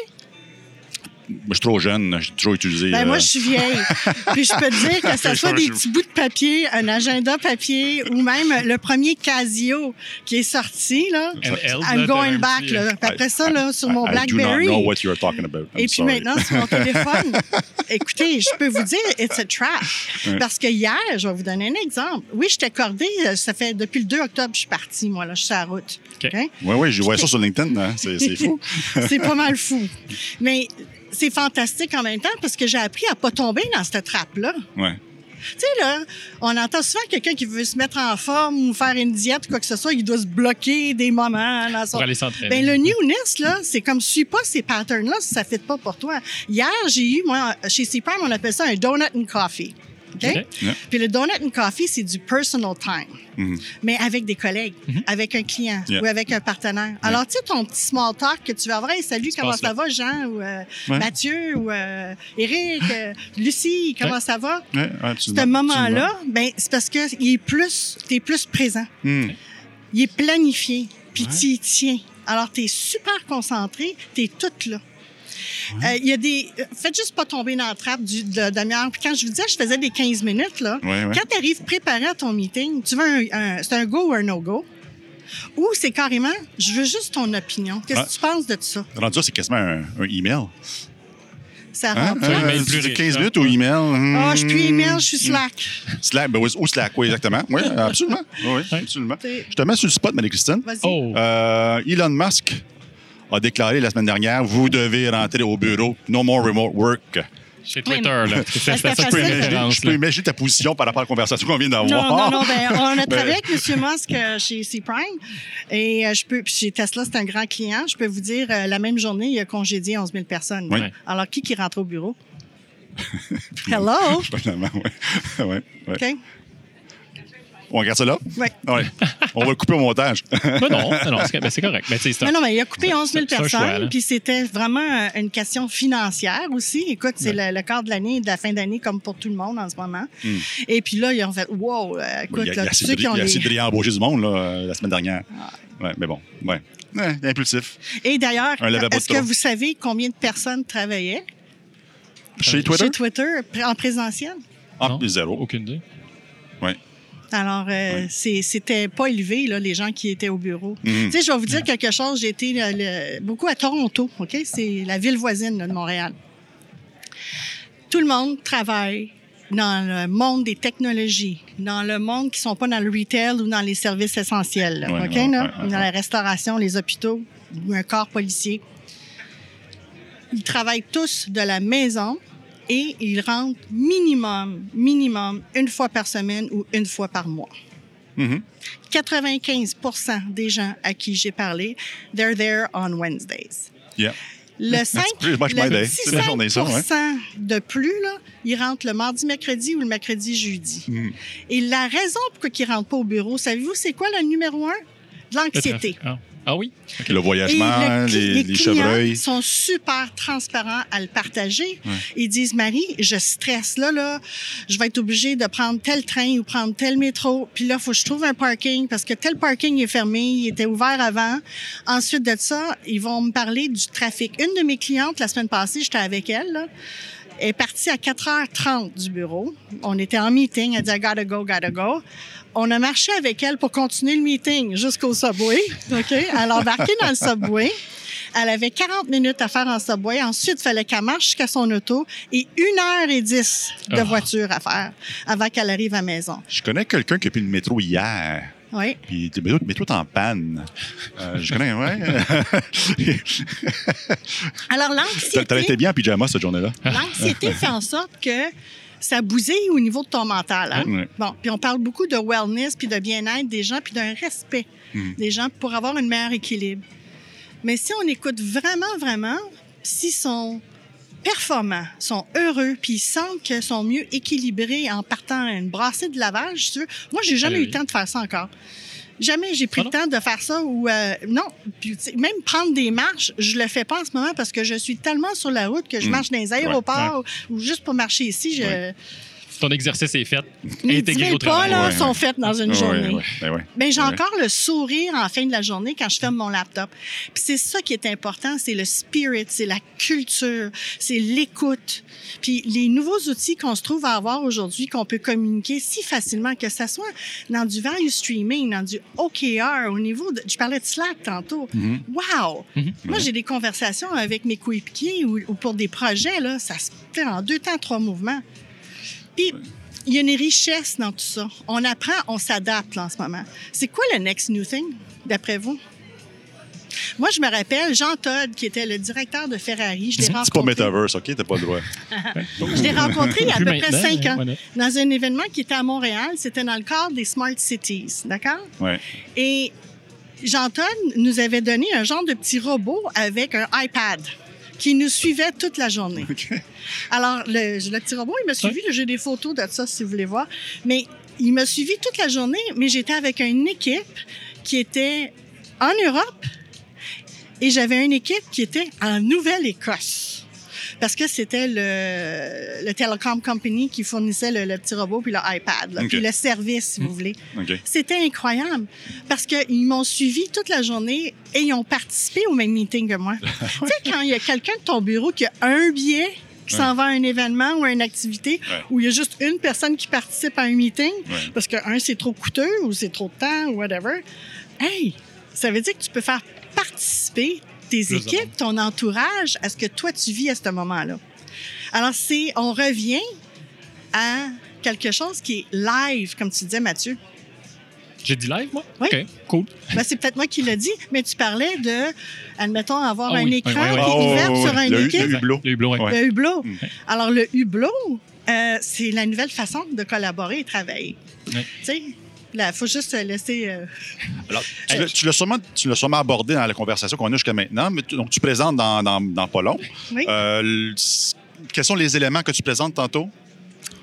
[SPEAKER 2] Moi, je suis trop jeune. J'ai toujours utilisé.
[SPEAKER 4] Ben,
[SPEAKER 2] euh,
[SPEAKER 4] moi, je suis vieille. Puis je peux te dire que ce
[SPEAKER 2] Je
[SPEAKER 4] soit des petits bouts de papier, un agenda papier ou même le premier Casio qui est sorti, là. I'm going back, là.
[SPEAKER 3] euh,
[SPEAKER 4] Puis après ça, là, sur mon
[SPEAKER 2] I- I do not
[SPEAKER 4] BlackBerry.
[SPEAKER 2] know what you're talking about. I'm
[SPEAKER 4] Et puis
[SPEAKER 2] sorry.
[SPEAKER 4] maintenant, sur mon téléphone, écoutez, je peux vous dire, it's a trap. Parce que hier, je vais vous donner un exemple. Oui, j'étais cordée, euh, ça fait depuis le 2 octobre, je suis partie, moi, là, je suis sur la route.
[SPEAKER 3] OK.
[SPEAKER 4] OK?
[SPEAKER 2] Oui, oui, je vois ça sur LinkedIn. hein. C'est c'est fou.
[SPEAKER 4] c'est pas mal fou. Mais c'est fantastique en même temps parce que j'ai appris à pas tomber dans cette trappe-là.
[SPEAKER 2] Ouais.
[SPEAKER 4] Tu sais, là, on entend souvent quelqu'un qui veut se mettre en forme ou faire une diète ou quoi que ce soit, il doit se bloquer des moments dans son...
[SPEAKER 3] Pour aller s'entraîner.
[SPEAKER 4] Ben, le newness, là, c'est comme suis pas ces patterns-là si ça ne fait pas pour toi. Hier, j'ai eu, moi, chez C-Prime, on appelle ça un donut and coffee.
[SPEAKER 2] Yeah.
[SPEAKER 4] Puis le donut and coffee, c'est du personal time,
[SPEAKER 2] Mhm.
[SPEAKER 4] mais avec des collègues, avec un client
[SPEAKER 2] Yeah.
[SPEAKER 4] ou avec un partenaire. Alors, tu sais, ton petit small talk que tu vas avoir, hey, salut, comment ça
[SPEAKER 3] là.
[SPEAKER 4] va, Jean, ou euh,
[SPEAKER 2] Ouais.
[SPEAKER 4] Mathieu, ou euh, Eric, euh, Lucie, comment ça va? Ce moment-là, ben, c'est parce que il est plus, t'es plus présent.
[SPEAKER 2] Hmm.
[SPEAKER 4] Il est planifié, puis tu y tiens. Alors, tu es super concentré, tu es toute là. Euh, Il y a des. euh, Faites juste pas tomber dans la trappe du, de la demi-heure. Puis quand je vous disais, je faisais des 15 minutes, là.
[SPEAKER 2] Ouais, ouais.
[SPEAKER 4] Quand tu arrives préparé à ton meeting, tu veux un, un- c'est un go ou un no-go? Ou c'est carrément, je veux juste ton opinion. Qu'est-ce que
[SPEAKER 2] Ah.
[SPEAKER 4] tu penses de ça?
[SPEAKER 2] Rendu c'est quasiment un, un email.
[SPEAKER 4] Ça
[SPEAKER 2] Hein?
[SPEAKER 4] rentre
[SPEAKER 3] Un
[SPEAKER 4] là?
[SPEAKER 3] email plus riche,
[SPEAKER 2] 15
[SPEAKER 3] hein?
[SPEAKER 2] minutes ou email. hmm.
[SPEAKER 4] Ah, je suis plus email, je suis Slack.
[SPEAKER 2] Slack, ben oui, ou Slack, oui, exactement. Oui, absolument. Oui, absolument. Je te mets sur le spot, Marie-Christine.
[SPEAKER 4] Vas-y.
[SPEAKER 3] Oh!
[SPEAKER 2] Euh, Elon Musk a déclaré la semaine dernière vous devez rentrer au bureau. No more remote work.
[SPEAKER 3] Chez Twitter,
[SPEAKER 4] Oui,
[SPEAKER 3] là. C'est ça
[SPEAKER 2] Je peux imaginer, je peux
[SPEAKER 3] là.
[SPEAKER 2] imaginer ta position par rapport à la conversation qu'on vient
[SPEAKER 4] Non,
[SPEAKER 2] d'avoir.
[SPEAKER 4] non, non. Ben, on a
[SPEAKER 2] Ben-
[SPEAKER 4] travaillé avec M. Musk euh, chez C-Prime. Et euh, je peux, puis chez Tesla, c'est un grand client. Je peux vous dire, euh, la même journée, il a congédié 11 000 personnes.
[SPEAKER 2] Oui.
[SPEAKER 4] Alors, qui qui rentre au bureau? Hello?
[SPEAKER 2] Finalement, ouais. ouais, ouais. On regarde ça là?
[SPEAKER 4] Oui.
[SPEAKER 2] Ouais. On va le couper au montage.
[SPEAKER 3] Ben non, non, c'est ben c'est correct. Mais un-
[SPEAKER 4] Mais non, mais il a coupé 11 000
[SPEAKER 3] C'est un choix,
[SPEAKER 4] personnes, puis c'était vraiment euh, une question financière aussi. Écoute, c'est le, le quart de l'année, de la fin d'année, comme pour tout le monde en ce moment. Et puis là, ils ont fait, wow, euh, écoute,
[SPEAKER 2] il y a, il y a
[SPEAKER 4] là, ceux
[SPEAKER 2] de,
[SPEAKER 4] qui ont
[SPEAKER 2] il y a
[SPEAKER 4] les...
[SPEAKER 2] de embaucher du monde là, euh, la semaine dernière. Ouais, mais bon, ouais. Ouais, impulsif.
[SPEAKER 4] Et d'ailleurs, est-ce que vous savez combien de personnes travaillaient?
[SPEAKER 2] Chez Twitter?
[SPEAKER 4] chez Twitter en présentiel?
[SPEAKER 2] Ah,
[SPEAKER 3] Non.
[SPEAKER 2] zéro.
[SPEAKER 3] Aucune idée.
[SPEAKER 2] Ouais.
[SPEAKER 4] Alors, euh, c'est- c'était pas élevé, là, les gens qui étaient au bureau.
[SPEAKER 2] Mhm.
[SPEAKER 4] Tu sais, je vais vous dire quelque chose. J'ai été euh, le- beaucoup à Toronto, OK? C'est la ville voisine là, de Montréal. Tout le monde travaille dans le monde des technologies, dans le monde qui sont pas dans le retail ou dans les services essentiels, là,
[SPEAKER 2] Ouais,
[SPEAKER 4] OK?
[SPEAKER 2] ouais,
[SPEAKER 4] là?
[SPEAKER 2] ouais, ouais,
[SPEAKER 4] dans la restauration, les hôpitaux ou un corps policier. Ils travaillent tous de la maison et ils rentrent minimum, minimum une fois par semaine ou une fois par mois.
[SPEAKER 2] Mhm.
[SPEAKER 4] 95% des gens à qui j'ai parlé, they're there on Wednesdays.
[SPEAKER 2] Yeah.
[SPEAKER 4] Le 5
[SPEAKER 2] pretty much my
[SPEAKER 4] le
[SPEAKER 2] day.
[SPEAKER 4] petit
[SPEAKER 2] C'est la journée, ça, ouais.
[SPEAKER 4] 5 de plus, là, ils rentrent le mardi, mercredi ou le mercredi, jeudi.
[SPEAKER 2] Mhm.
[SPEAKER 4] Et la raison pourquoi ils ne rentrent pas au bureau, savez-vous, c'est quoi le numéro un? De l'anxiété.
[SPEAKER 3] trafic. Ah. Oui?
[SPEAKER 2] Le voyagement,
[SPEAKER 4] le cli-
[SPEAKER 2] les, les
[SPEAKER 4] clients
[SPEAKER 2] chevreuils.
[SPEAKER 4] sont super transparents à le partager.
[SPEAKER 2] Ouais.
[SPEAKER 4] Ils disent, Marie, je stresse là, là, je vais être obligée de prendre tel train ou prendre tel métro. Puis là, il faut que je trouve un parking parce que tel parking est fermé, il était ouvert avant. Ensuite de ça, ils vont me parler du trafic. Une de mes clientes, la semaine passée, j'étais avec elle, là, est partie à 4h30 du bureau. On était en meeting. Elle dit, I gotta go, gotta go. On a marché avec elle pour continuer le meeting jusqu'au subway. OK? Elle a embarqué dans le subway. Elle avait 40 minutes à faire en subway. Ensuite, il fallait qu'elle marche jusqu'à son auto et 1 h 10 de
[SPEAKER 3] Ah. voiture
[SPEAKER 4] voiture à faire avant qu'elle arrive à la maison.
[SPEAKER 2] Je connais quelqu'un qui a pris le métro hier.
[SPEAKER 4] Oui.
[SPEAKER 2] Puis le métro, le métro est en panne. Euh, je connais, ouais.
[SPEAKER 4] Alors,
[SPEAKER 2] T'as t'as été
[SPEAKER 4] l'anxiété,
[SPEAKER 2] bien en pyjama cette journée-là.
[SPEAKER 4] l'anxiété fait en sorte que ça bousille au niveau de ton mental. hein? Bon, puis on parle beaucoup de wellness, puis de bien-être des gens, puis d'un respect
[SPEAKER 2] Mm.
[SPEAKER 4] des gens pour avoir un meilleur équilibre. Mais si on écoute vraiment, vraiment, s'ils sont performants, sont heureux, puis ils sentent qu'ils sont mieux équilibrés en partant à une brassée de lavage, si tu veux. Moi, j'ai jamais
[SPEAKER 3] Ah
[SPEAKER 4] eu le temps de faire ça encore. Jamais j'ai pris
[SPEAKER 3] Ah
[SPEAKER 4] le temps de faire ça ou euh, non. Puis, même prendre des marches, je le fais pas en ce moment parce que je suis tellement sur la route que je
[SPEAKER 2] Mm.
[SPEAKER 4] marche dans les aéroports ou juste pour marcher ici. Je,
[SPEAKER 2] Ouais.
[SPEAKER 3] Ton exercice est fait.
[SPEAKER 4] mes
[SPEAKER 3] Intégré
[SPEAKER 4] 10 000
[SPEAKER 3] au
[SPEAKER 4] pas
[SPEAKER 3] travail.
[SPEAKER 4] là,
[SPEAKER 2] Ouais,
[SPEAKER 4] sont faits dans une journée.
[SPEAKER 2] ouais, ben ouais.
[SPEAKER 4] Mais j'ai
[SPEAKER 2] Ouais.
[SPEAKER 4] encore le sourire en fin de la journée quand je ferme mon laptop. Puis c'est ça qui est important, c'est le spirit, c'est la culture, c'est l'écoute. Puis les nouveaux outils qu'on se trouve à avoir aujourd'hui, qu'on peut communiquer si facilement, que ça soit dans du value streaming, dans du OKR, au niveau de... Je parlais de Slack tantôt.
[SPEAKER 2] Mhm.
[SPEAKER 4] Wow!
[SPEAKER 3] Mhm.
[SPEAKER 4] Moi, j'ai des conversations avec mes coéquipiers ou, ou pour des projets, là, ça se fait en deux temps, trois mouvements. Puis, il y a une richesse dans tout ça. On apprend, on s'adapte là, en ce moment. C'est quoi le next new thing, d'après vous? Moi, je me rappelle Jean Todd, qui était le directeur de Ferrari. Je l'ai
[SPEAKER 2] C'est pas
[SPEAKER 4] rencontré,
[SPEAKER 2] Metaverse, OK? T'as pas le droit.
[SPEAKER 4] je l'ai rencontré il y a à peu près cinq ans dans un événement qui était à Montréal. C'était dans le cadre des Smart Cities, d'accord?
[SPEAKER 2] Ouais.
[SPEAKER 4] Et Jean Todd nous avait donné un genre de petit robot avec un iPad qui nous suivait toute la journée. Alors, le, le petit robot, il m'a suivi. J'ai des photos de ça, si vous voulez voir. Mais il m'a suivi toute la journée, mais j'étais avec une équipe qui était en Europe et j'avais une équipe qui était en Nouvelle-Écosse. Parce que c'était le, le Telecom Company qui fournissait le, le petit robot puis le iPad, là, puis le service, si vous voulez.
[SPEAKER 2] OK.
[SPEAKER 4] C'était incroyable parce qu'ils m'ont suivi toute la journée et ils ont participé au même meeting que moi. tu sais, quand il y a quelqu'un de ton bureau qui a un billet qui s'en va à un événement ou à une activité
[SPEAKER 2] Ouais.
[SPEAKER 4] où il y a juste une personne qui participe à un meeting
[SPEAKER 2] Ouais.
[SPEAKER 4] parce que, un, c'est trop coûteux ou c'est trop de temps ou whatever. Hey, ça veut dire que tu peux faire participer tes équipes, ton entourage à ce que toi, tu vis à ce moment-là. Alors, c'est, on revient à quelque chose qui est live, comme tu disais, Mathieu.
[SPEAKER 3] J'ai dit live, moi?
[SPEAKER 4] Oui.
[SPEAKER 3] OK, cool.
[SPEAKER 4] Ben, c'est peut-être moi qui l'ai dit, mais tu parlais de, admettons, avoir
[SPEAKER 3] Ah
[SPEAKER 4] un
[SPEAKER 3] oui,
[SPEAKER 4] écran
[SPEAKER 3] oui, oui, oui.
[SPEAKER 4] qui est
[SPEAKER 2] Oh,
[SPEAKER 4] ouvert
[SPEAKER 2] oui,
[SPEAKER 4] sur
[SPEAKER 2] oui.
[SPEAKER 4] un
[SPEAKER 2] Le-
[SPEAKER 4] équipe.
[SPEAKER 2] le hublot.
[SPEAKER 3] Le hublot.
[SPEAKER 4] Le.
[SPEAKER 2] Mm.
[SPEAKER 4] Alors, le hublot, euh, c'est la nouvelle façon de collaborer et travailler. Tu sais, il faut juste laisser... euh,
[SPEAKER 2] Alors, tu l'as- sûrement, abordé dans la conversation qu'on a jusqu'à maintenant, mais tu, donc tu présentes dans, dans, dans pas long.
[SPEAKER 4] Oui.
[SPEAKER 2] Euh, quels sont les éléments que tu présentes tantôt?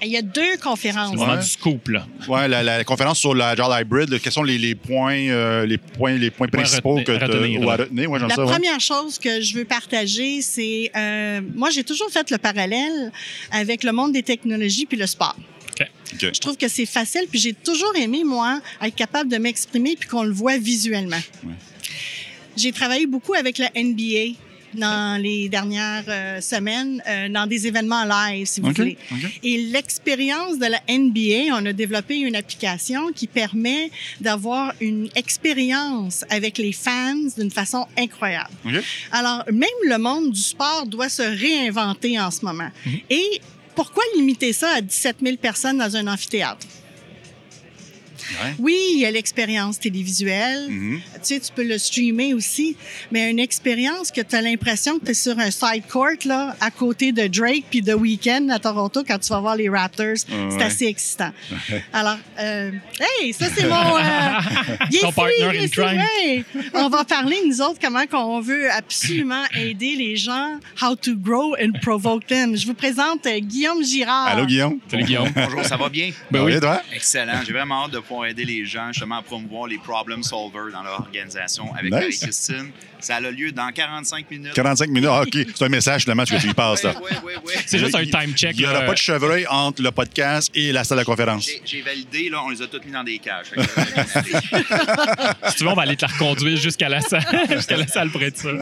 [SPEAKER 4] Il y a deux conférences.
[SPEAKER 3] C'est vraiment
[SPEAKER 2] Ouais.
[SPEAKER 3] du scoop, là.
[SPEAKER 2] Ouais, la, la conférence sur l'Agile Hybrid, là, quels sont les, les points, euh, les points, les points principaux
[SPEAKER 3] retenir-
[SPEAKER 2] que
[SPEAKER 3] retenir,
[SPEAKER 2] ou à retenir? Ouais,
[SPEAKER 4] La
[SPEAKER 2] ça, ouais.
[SPEAKER 4] première chose que je veux partager, c'est... euh, moi, j'ai toujours fait le parallèle avec le monde des technologies puis le sport. Je trouve que c'est facile, puis j'ai toujours aimé, moi, être capable de m'exprimer puis qu'on le voit visuellement.
[SPEAKER 2] Ouais.
[SPEAKER 4] J'ai travaillé beaucoup avec la NBA dans les dernières euh, semaines, euh, dans des événements live, si vous voulez. Et l'expérience de la NBA, on a développé une application qui permet d'avoir une expérience avec les fans d'une façon incroyable. Alors, même le monde du sport doit se réinventer en ce moment.
[SPEAKER 2] Mhm.
[SPEAKER 4] Et pourquoi limiter ça à 17 000 personnes dans un amphithéâtre?
[SPEAKER 2] Ouais.
[SPEAKER 4] Oui, il y a l'expérience télévisuelle.
[SPEAKER 2] Mhm.
[SPEAKER 4] Tu sais, tu peux le streamer aussi, mais une expérience que tu as l'impression que tu es sur un side court là, à côté de Drake puis de Weeknd à Toronto quand tu vas voir les Raptors. C'est
[SPEAKER 2] Ouais.
[SPEAKER 4] assez excitant. Alors, euh, hey, ça c'est mon... Euh, est
[SPEAKER 3] Ton.
[SPEAKER 4] On va parler, nous autres, comment qu'on veut absolument aider les gens, how to grow and provoke them. Je vous présente euh, Guillaume Girard.
[SPEAKER 2] Allô, Guillaume?
[SPEAKER 3] Salut, Guillaume.
[SPEAKER 1] Bonjour, ça va bien?
[SPEAKER 3] Ben
[SPEAKER 2] Ça va
[SPEAKER 3] oui.
[SPEAKER 2] toi?
[SPEAKER 1] Excellent. J'ai vraiment hâte de pouvoir pour aider les gens justement à promouvoir les problem solvers dans leur organisation avec
[SPEAKER 2] Nice.
[SPEAKER 1] Marie-Christine. Ça a lieu dans 45 minutes.
[SPEAKER 2] 45 minutes. Ah, OK. C'est un message, finalement, que tu y passes. là.
[SPEAKER 1] Oui, oui, oui.
[SPEAKER 3] C'est juste un time check.
[SPEAKER 2] Il n'y aura pas de chevreuil entre le podcast et la salle de conférence.
[SPEAKER 1] J'ai- validé, là, on les a tous mis dans des cages. Que,
[SPEAKER 3] Si tu veux, on va aller te la reconduire jusqu'à la salle, jusqu'à la salle près de ça.
[SPEAKER 4] Euh,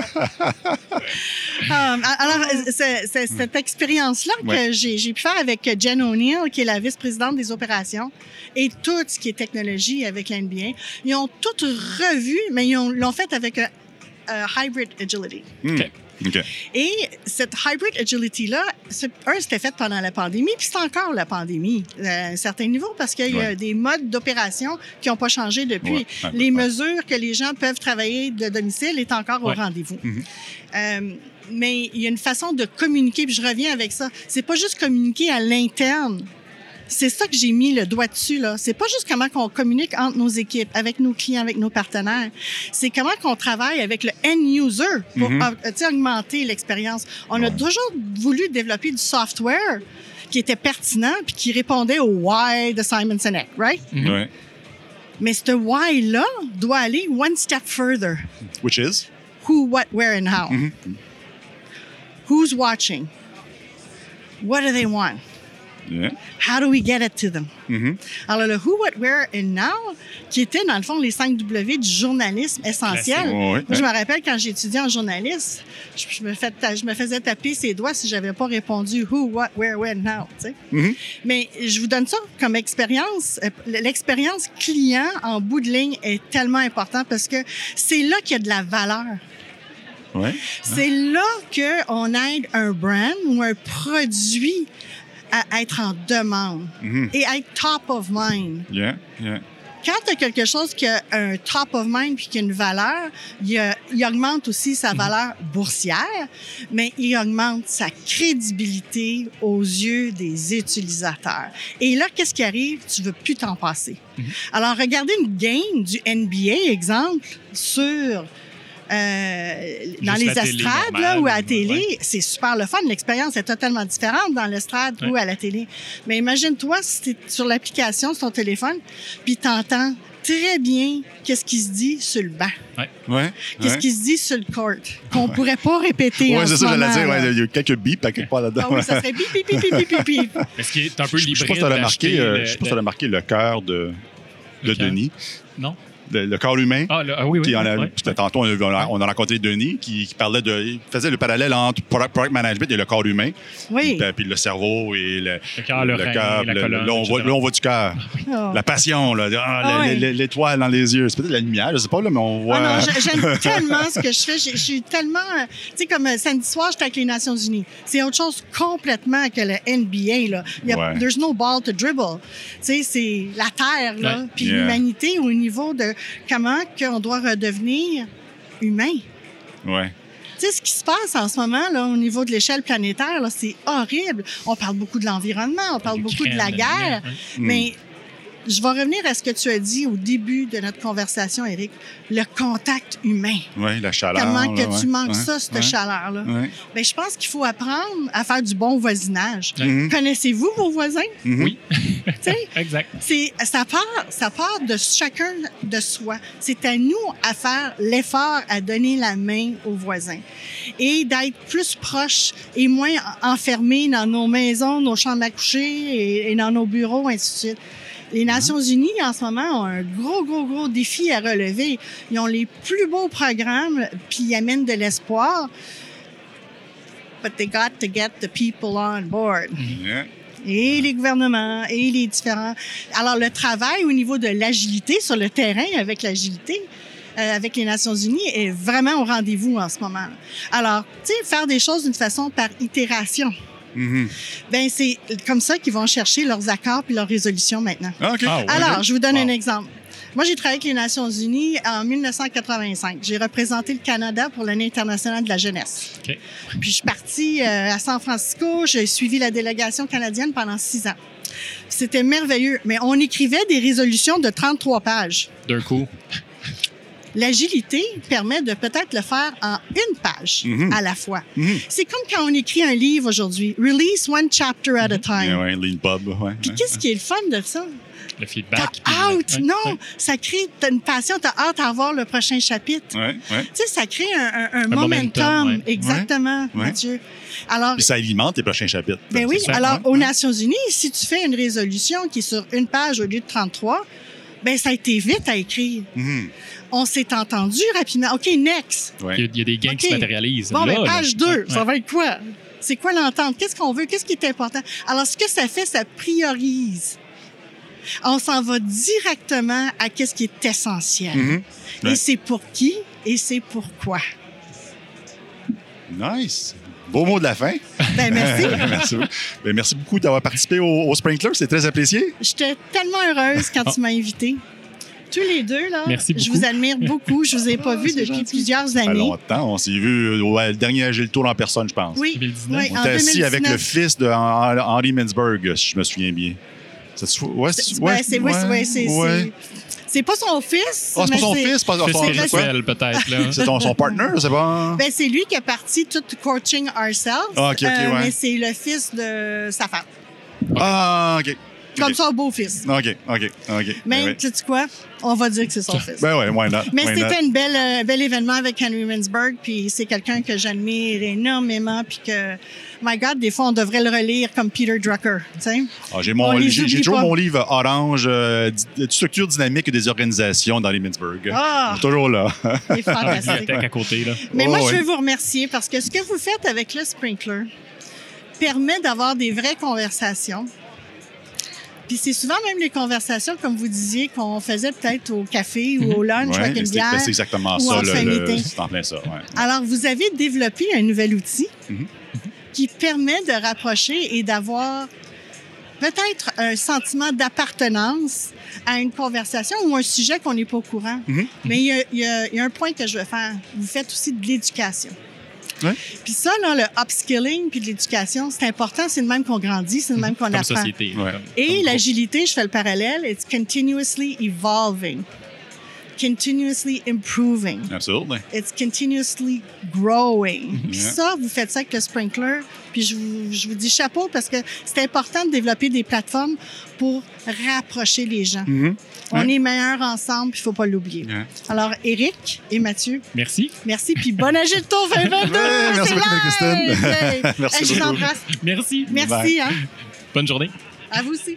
[SPEAKER 4] alors, c'est- c'est cette expérience-là que
[SPEAKER 2] Ouais.
[SPEAKER 4] j'ai j'ai pu faire avec Jen O'Neill, qui est la vice-présidente des opérations, et tout ce qui est technologie avec l'NBA. Ils ont tout revu, mais ils ont- l'ont fait avec un, un hybrid agility.
[SPEAKER 3] OK.
[SPEAKER 2] OK.
[SPEAKER 4] Et cette hybrid agility-là, c'est- un, c'était fait pendant la pandémie, puis c'est encore la pandémie à un certain niveau parce qu'il y a
[SPEAKER 2] Ouais.
[SPEAKER 4] des modes d'opération qui n'ont pas changé depuis.
[SPEAKER 2] Ouais, ouais,
[SPEAKER 4] Les
[SPEAKER 2] ouais.
[SPEAKER 4] mesures que les gens peuvent travailler de domicile est encore
[SPEAKER 3] Ouais.
[SPEAKER 4] au rendez-vous.
[SPEAKER 2] Mhm.
[SPEAKER 4] Euh, mais il y a une façon de communiquer, puis je reviens avec ça. C'est pas juste communiquer à l'interne. C'est ça que j'ai mis le doigt dessus là. C'est pas juste comment qu'on communique entre nos équipes, avec nos clients, avec nos partenaires. C'est comment qu'on travaille avec le end user pour sais, augmenter l'expérience. On a toujours voulu développer du software qui était pertinent puis qui répondait au why de Simon Sinek, right?
[SPEAKER 3] Mhm.
[SPEAKER 2] Ouais.
[SPEAKER 4] Mais ce why là doit aller one step further.
[SPEAKER 2] Which is?
[SPEAKER 4] Who, what, where, and how.
[SPEAKER 2] Mhm.
[SPEAKER 4] Who's watching? What do they want?
[SPEAKER 2] Yeah.
[SPEAKER 4] How do we get it to them?
[SPEAKER 2] Mhm.
[SPEAKER 4] Alors, le who, what, where, and now, qui était dans le fond les 5 W du journalisme essentiel. Moi, je me rappelle quand étudié en journalisme, je, je me, fait- je me faisais taper ses doigts si j'avais pas répondu who, what, where, when, tu sais.
[SPEAKER 2] Mhm.
[SPEAKER 4] Mais je vous donne ça comme expérience. Euh, L'expérience client en bout de ligne est tellement important parce que c'est là qu'il y a de la valeur.
[SPEAKER 2] Ouais.
[SPEAKER 4] C'est là qu'on aide un brand ou un produit à être en demande
[SPEAKER 2] Mhm.
[SPEAKER 4] et à être top of mind.
[SPEAKER 2] Yeah. Yeah.
[SPEAKER 4] Quand tu as quelque chose qui a un top of mind puis qui a une valeur, il, a- il augmente aussi sa valeur boursière, mais il augmente sa crédibilité aux yeux des utilisateurs. Et là, qu'est-ce qui arrive? Tu veux plus t'en passer. Alors, regardez une game du NBA, exemple, sur dans
[SPEAKER 3] Juste
[SPEAKER 4] les estrades
[SPEAKER 3] normale,
[SPEAKER 4] là, ou à la
[SPEAKER 3] ouais.
[SPEAKER 4] télé, c'est super le fun. L'expérience est totalement différente dans l'estrade ou à la télé. Mais imagine-toi si tu es sur l'application, sur ton téléphone, puis tu entends très bien qu'est-ce qui se dit sur le banc,
[SPEAKER 2] Ouais.
[SPEAKER 4] qu'est-ce
[SPEAKER 2] ouais.
[SPEAKER 4] qui se dit sur le court, qu'on pourrait pas répéter
[SPEAKER 2] Ouais,
[SPEAKER 4] en
[SPEAKER 2] c'est
[SPEAKER 4] ce
[SPEAKER 2] ça, j'allais dire. ouais, Il y a quelques bips à quelque part là-dedans.
[SPEAKER 4] Ah oui, ça serait bip, bip, bip, bip, bip, bip, bip.
[SPEAKER 3] Mais ce qui est un peu
[SPEAKER 2] Je je sais pas si tu as remarqué, euh,
[SPEAKER 3] le-
[SPEAKER 2] je sais pas si
[SPEAKER 3] le-
[SPEAKER 2] t'as remarqué le cœur de? Denis,
[SPEAKER 3] Non?
[SPEAKER 2] Le, le corps humain.
[SPEAKER 3] Ah, le- ah oui, oui.
[SPEAKER 2] A, puis tantôt, on a, on a- on a rencontré Denis qui, qui parlait de. Il faisait le parallèle entre product, product management et le corps humain.
[SPEAKER 4] Oui.
[SPEAKER 2] Puis, puis le cerveau et le,
[SPEAKER 3] Le cœur, le rein,
[SPEAKER 2] cœur,
[SPEAKER 3] la
[SPEAKER 2] le-
[SPEAKER 3] colonne,
[SPEAKER 2] là, on voit,
[SPEAKER 3] etc.
[SPEAKER 2] là, on voit du cœur.
[SPEAKER 4] Ah.
[SPEAKER 2] La passion, là, Ah,
[SPEAKER 4] Ah
[SPEAKER 2] l'étoile dans les yeux. C'est peut-être la lumière, je sais pas, là, mais on voit.
[SPEAKER 4] Ah non, j'ai- j'aime tellement ce que je fais. J'ai- Je suis tellement. euh, Tu sais, comme euh, samedi soir, j'étais avec les Nations Unies. C'est autre chose complètement que le NBA. Là. Il y a,
[SPEAKER 2] Ouais.
[SPEAKER 4] There's no ball to dribble. Tu sais, c'est la Terre, là,
[SPEAKER 3] Ouais.
[SPEAKER 4] puis
[SPEAKER 2] Yeah.
[SPEAKER 4] l'humanité au niveau de comment qu'on doit redevenir humain?
[SPEAKER 2] Ouais.
[SPEAKER 4] Tu sais, ce qui se passe en ce moment, là, au niveau de l'échelle planétaire, c'est horrible. On parle beaucoup de l'environnement, on parle beaucoup de la guerre,
[SPEAKER 3] ouais.
[SPEAKER 4] mais je vais revenir à ce que tu as dit au début de notre conversation, Eric. Le contact humain.
[SPEAKER 2] Ouais, la chaleur.
[SPEAKER 4] Comment que tu manques
[SPEAKER 2] ouais,
[SPEAKER 4] ça, cette
[SPEAKER 2] ouais,
[SPEAKER 4] chaleur-là?
[SPEAKER 2] ouais.
[SPEAKER 4] Ben, je pense qu'il faut apprendre à faire du bon voisinage.
[SPEAKER 2] Mhm.
[SPEAKER 4] Connaissez-vous vos voisins?
[SPEAKER 2] Mhm.
[SPEAKER 3] Oui.
[SPEAKER 4] Tu sais,
[SPEAKER 3] Exact.
[SPEAKER 4] c'est, ça, part, ça part de chacun de soi. C'est à nous à faire l'effort à donner la main aux voisins et d'être plus proches et moins enfermés dans nos maisons, nos chambres à coucher et, et dans nos bureaux, ainsi de suite. Les Nations Unies, en ce moment, ont un gros, gros, gros défi à relever. Ils ont les plus beaux programmes, puis ils amènent de l'espoir. But they got to get the people on board
[SPEAKER 2] Yeah.
[SPEAKER 4] et les gouvernements et les différents. Alors, le travail au niveau de l'agilité sur le terrain avec l'agilité, euh, avec les Nations Unies, est vraiment au rendez-vous en ce moment. Alors, tu sais, faire des choses d'une façon par itération.
[SPEAKER 2] Mhm.
[SPEAKER 4] Ben c'est comme ça qu'ils vont chercher leurs accords puis leurs résolutions maintenant.
[SPEAKER 2] Ah.
[SPEAKER 3] Ah, ouais.
[SPEAKER 4] Alors, je vous donne
[SPEAKER 3] Wow.
[SPEAKER 4] un exemple. Moi, j'ai travaillé avec les Nations Unies en 1985. J'ai représenté le Canada pour l'année internationale de la jeunesse. Puis je suis partie euh, à San Francisco. J'ai suivi la délégation canadienne pendant six ans. C'était merveilleux, mais on écrivait des résolutions de 33 pages.
[SPEAKER 3] D'un coup.
[SPEAKER 4] L'agilité permet de peut-être le faire en une page
[SPEAKER 2] Mhm.
[SPEAKER 4] à la fois.
[SPEAKER 2] Mhm.
[SPEAKER 4] C'est comme quand on écrit un livre aujourd'hui. Release one chapter at a time.
[SPEAKER 2] Yeah, ouais, Lean Pub. Ouais,
[SPEAKER 4] Puis
[SPEAKER 2] ouais.
[SPEAKER 4] qu'est-ce qui est le fun de ça?
[SPEAKER 3] le feedback.
[SPEAKER 4] T'as
[SPEAKER 3] le-
[SPEAKER 4] non,
[SPEAKER 3] ouais.
[SPEAKER 4] ça crée t'as une passion, t'as hâte à voir le prochain chapitre.
[SPEAKER 2] Ouais, ouais.
[SPEAKER 4] Tu sais, ça crée un, un- un
[SPEAKER 3] momentum,
[SPEAKER 4] momentum.
[SPEAKER 3] ouais.
[SPEAKER 4] Exactement,
[SPEAKER 2] Ouais.
[SPEAKER 4] Mathieu. Alors,
[SPEAKER 2] Puis ça alimente les prochains chapitres.
[SPEAKER 4] ben oui,
[SPEAKER 3] ça,
[SPEAKER 4] alors
[SPEAKER 2] ouais,
[SPEAKER 4] aux. Nations Unies, si tu fais une résolution qui est sur une page au lieu de 33, ben ça a été vite à écrire.
[SPEAKER 2] Mhm.
[SPEAKER 4] On s'est entendu rapidement. OK, next.
[SPEAKER 2] Ouais.
[SPEAKER 3] Il y, a, il y a des gains qui se matérialisent.
[SPEAKER 4] Bon,
[SPEAKER 3] là,
[SPEAKER 4] ben, page 2,
[SPEAKER 3] Ouais,
[SPEAKER 4] ça va être quoi? C'est quoi l'entente? Qu'est-ce qu'on veut? Qu'est-ce qui est important? Alors, ce que ça fait, ça priorise. On s'en va directement à qu'est-ce qui est essentiel.
[SPEAKER 2] Mhm.
[SPEAKER 4] Et
[SPEAKER 2] Ouais.
[SPEAKER 4] c'est pour qui? Et c'est pourquoi.
[SPEAKER 2] Nice. Beau mot de la fin.
[SPEAKER 4] Ben, merci.
[SPEAKER 2] merci. Ben, merci beaucoup d'avoir participé au, au Sprinkler. C'est très apprécié.
[SPEAKER 4] J'étais tellement heureuse quand tu m'as invité. Tous les deux, là.
[SPEAKER 3] Merci
[SPEAKER 4] Je
[SPEAKER 3] beaucoup.
[SPEAKER 4] vous admire beaucoup. Je vous ai pas
[SPEAKER 2] Ah,
[SPEAKER 4] vu depuis
[SPEAKER 2] gentil.
[SPEAKER 4] plusieurs
[SPEAKER 2] Ça fait
[SPEAKER 4] années.
[SPEAKER 2] longtemps. On s'est vu euh, ouais, le dernier Agile Tour en personne, je pense.
[SPEAKER 4] Oui,
[SPEAKER 3] 2019.
[SPEAKER 4] oui,
[SPEAKER 2] On
[SPEAKER 4] en
[SPEAKER 2] était assis avec le
[SPEAKER 4] 2019.
[SPEAKER 2] fils de Hen- Henry Mintzberg, si je me souviens bien. Ça
[SPEAKER 4] C'est-
[SPEAKER 2] c'est-
[SPEAKER 4] ouais, c'est ouais, ouais, c'est-
[SPEAKER 2] ouais.
[SPEAKER 4] c'est- c'est pas son fils.
[SPEAKER 2] Ah, c'est pas
[SPEAKER 4] mais
[SPEAKER 2] son
[SPEAKER 4] c'est-
[SPEAKER 2] fils, pas quoi?
[SPEAKER 3] spirituel, peut-être.
[SPEAKER 2] C'est son partner, c'est pas.
[SPEAKER 4] Ben, c'est lui qui a parti tout Coaching Ourselves.
[SPEAKER 2] Ah, ok, ok, ouais.
[SPEAKER 4] Mais c'est le fils de sa femme.
[SPEAKER 2] Ah, OK.
[SPEAKER 4] Comme
[SPEAKER 2] OK.
[SPEAKER 4] son beau-fils.
[SPEAKER 2] OK, OK, OK.
[SPEAKER 4] Mais,
[SPEAKER 2] Ben
[SPEAKER 4] tu sais quoi? On va dire que c'est son fils.
[SPEAKER 2] Ben ouais, why not?
[SPEAKER 4] Mais c'était un bel, euh, bel événement avec Henry Winsberg, puis c'est quelqu'un que j'admire énormément, puis que, my God, des fois, on devrait le relire comme Peter Drucker, tu sais.
[SPEAKER 2] Ah, j'ai toujours
[SPEAKER 4] pas.
[SPEAKER 2] mon livre Orange, euh, structure dynamique des organisations dans les Mintzburg.
[SPEAKER 4] Ah!
[SPEAKER 2] Toujours là.
[SPEAKER 4] C'est fantastique.
[SPEAKER 3] bibliothèque à côté. Là.
[SPEAKER 4] Mais
[SPEAKER 2] Oh,
[SPEAKER 4] moi,
[SPEAKER 2] ouais.
[SPEAKER 4] je veux vous remercier parce que ce que vous faites avec le Sprinkler permet d'avoir des vraies conversations. Puis c'est souvent même les conversations, comme vous disiez, qu'on faisait peut-être au café ou au lunch
[SPEAKER 2] Ouais,
[SPEAKER 4] avec une
[SPEAKER 2] c'est,
[SPEAKER 4] bière.
[SPEAKER 2] c'est exactement
[SPEAKER 4] ou
[SPEAKER 2] ça. le- le- c'est en plein ça. Ouais.
[SPEAKER 4] Alors, vous avez développé un nouvel outil
[SPEAKER 2] Mhm.
[SPEAKER 4] qui permet de rapprocher et d'avoir peut-être un sentiment d'appartenance à une conversation ou un sujet qu'on n'est pas au courant.
[SPEAKER 2] Mhm.
[SPEAKER 4] Mais il y, a, il y a- il y a un point que je veux faire. Vous faites aussi de l'éducation.
[SPEAKER 2] Ouais.
[SPEAKER 4] Puis ça, là, le upskilling puis de l'éducation, c'est important. C'est de même qu'on grandit, c'est de même qu'on
[SPEAKER 3] Comme
[SPEAKER 4] apprend.
[SPEAKER 3] société.
[SPEAKER 2] Ouais.
[SPEAKER 4] Et l'agilité, je fais le parallèle, it's continuously evolving, continuously improving.
[SPEAKER 2] Absolument.
[SPEAKER 4] It's continuously growing. Puis
[SPEAKER 2] Yeah.
[SPEAKER 4] ça, vous faites ça avec le sprinkler. Puis je vous, je vous dis chapeau parce que c'est important de développer des plateformes pour rapprocher les gens.
[SPEAKER 2] Mhm.
[SPEAKER 4] On
[SPEAKER 2] Ouais.
[SPEAKER 4] est meilleurs ensemble, puis il faut pas l'oublier. Alors, Eric et Mathieu,
[SPEAKER 3] Merci.
[SPEAKER 4] merci. Puis bon Agile Tour 2022!
[SPEAKER 2] Ouais, merci beaucoup! Christine.
[SPEAKER 4] Hey,
[SPEAKER 2] Merci
[SPEAKER 4] hey, je
[SPEAKER 2] beaucoup.
[SPEAKER 4] t'embrasse.
[SPEAKER 3] Merci.
[SPEAKER 4] Merci, hein.
[SPEAKER 3] Bonne journée.
[SPEAKER 4] À vous aussi.